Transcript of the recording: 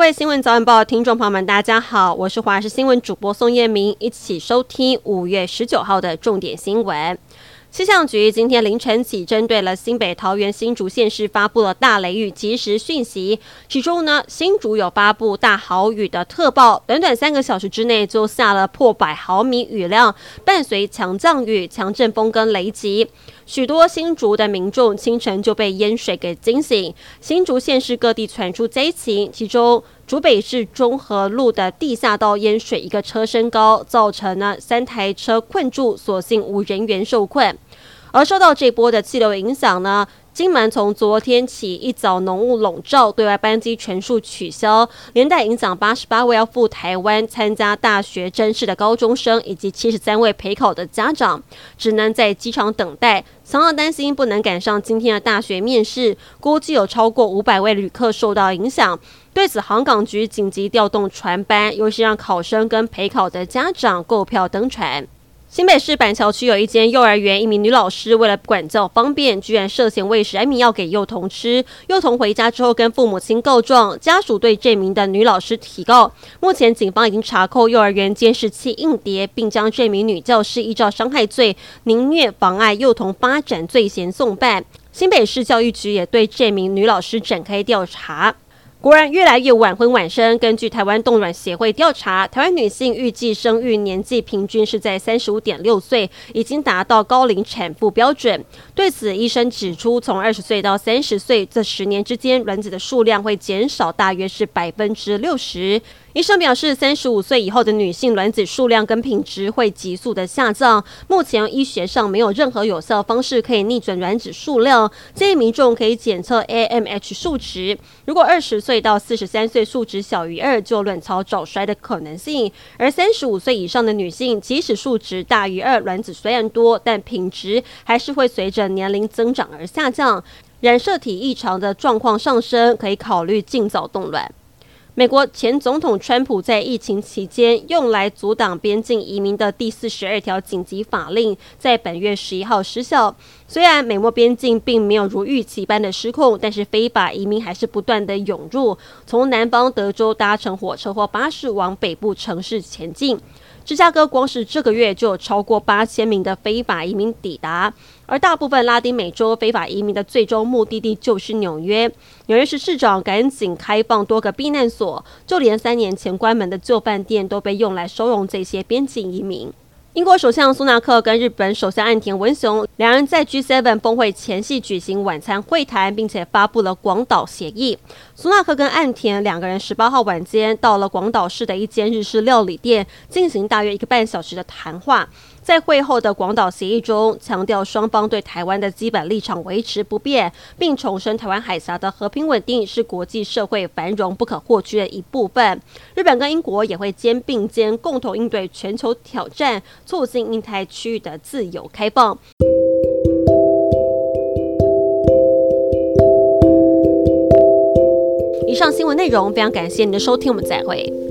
各位新闻早晚报听众朋友们，大家好，我是华视新闻主播宋燕明，一起收听五月十九号的重点新闻。气象局今天凌晨起，针对了新北、桃园、新竹县市发布了大雷雨即时讯息。其中呢，新竹有发布大豪雨的特报，短短三个小时之内就下了破百毫米雨量，伴随强降雨、强阵风跟雷击，许多新竹的民众清晨就被淹水给惊醒。新竹县市各地传出灾情，其中，竹北市中和路的地下道淹水，一个车身高，造成呢三台车困住，所幸无人员受困。而受到这波的气流影响呢，金门从昨天起一早浓雾笼罩，对外班机全数取消，连带影响八十八位要赴台湾参加大学甄试的高中生，以及七十三位陪考的家长，只能在机场等待。常常担心不能赶上今天的大学面试，估计有超过五百位旅客受到影响。对此，航港局紧急调动船班，优先让考生跟陪考的家长购票登船。新北市板桥区有一间幼儿园，一名女老师为了管教方便，居然涉嫌喂食安眠药给幼童吃。幼童回家之后跟父母亲告状，家属对这名的女老师提告。目前警方已经查扣幼儿园监视器硬碟，并将这名女教师依照伤害罪、凌虐、妨碍幼童发展罪嫌送办。新北市教育局也对这名女老师展开调查。果然越来越晚婚晚生。根据台湾冻卵协会调查，台湾女性预计生育年纪平均是在三十五点六岁，已经达到高龄产妇标准。对此，医生指出，从二十岁到三十岁这十年之间，卵子的数量会减少大约是百分之六十。医生表示，三十五岁以后的女性卵子数量跟品质会急速的下降。目前医学上没有任何有效方式可以逆转卵子数量。建议民众可以检测 AMH 数值，如果二十岁到四十三岁数值小于二，就卵巢早衰的可能性。而三十五岁以上的女性，即使数值大于二，卵子虽然多，但品质还是会随着年龄增长而下降。染色体异常的状况上升，可以考虑尽早冻卵。美国前总统川普在疫情期间用来阻挡边境移民的第四十二条紧急法令，在本月十一号失效。虽然美墨边境并没有如预期般的失控，但是非法移民还是不断的涌入，从南方德州搭乘火车或巴士往北部城市前进。芝加哥光是这个月就有超过八千名的非法移民抵达，而大部分拉丁美洲非法移民的最终目的地就是纽约。纽约市市长赶紧开放多个避难所，就连三年前关门的旧饭店都被用来收容这些边境移民。英国首相苏纳克跟日本首相岸田文雄两人在 G7 峰会前夕举行晚餐会谈，并且发布了广岛协议。苏纳克跟岸田两个人十八号晚间到了广岛市的一间日式料理店，进行大约一个半小时的谈话。在会后的广岛协议中，强调双方对台湾的基本立场维持不变，并重申台湾海峡的和平稳定是国际社会繁荣不可或缺的一部分。日本跟英国也会肩并肩，共同应对全球挑战，促进印太区域的自由开放。以上新闻内容，非常感谢您的收听，我们再会。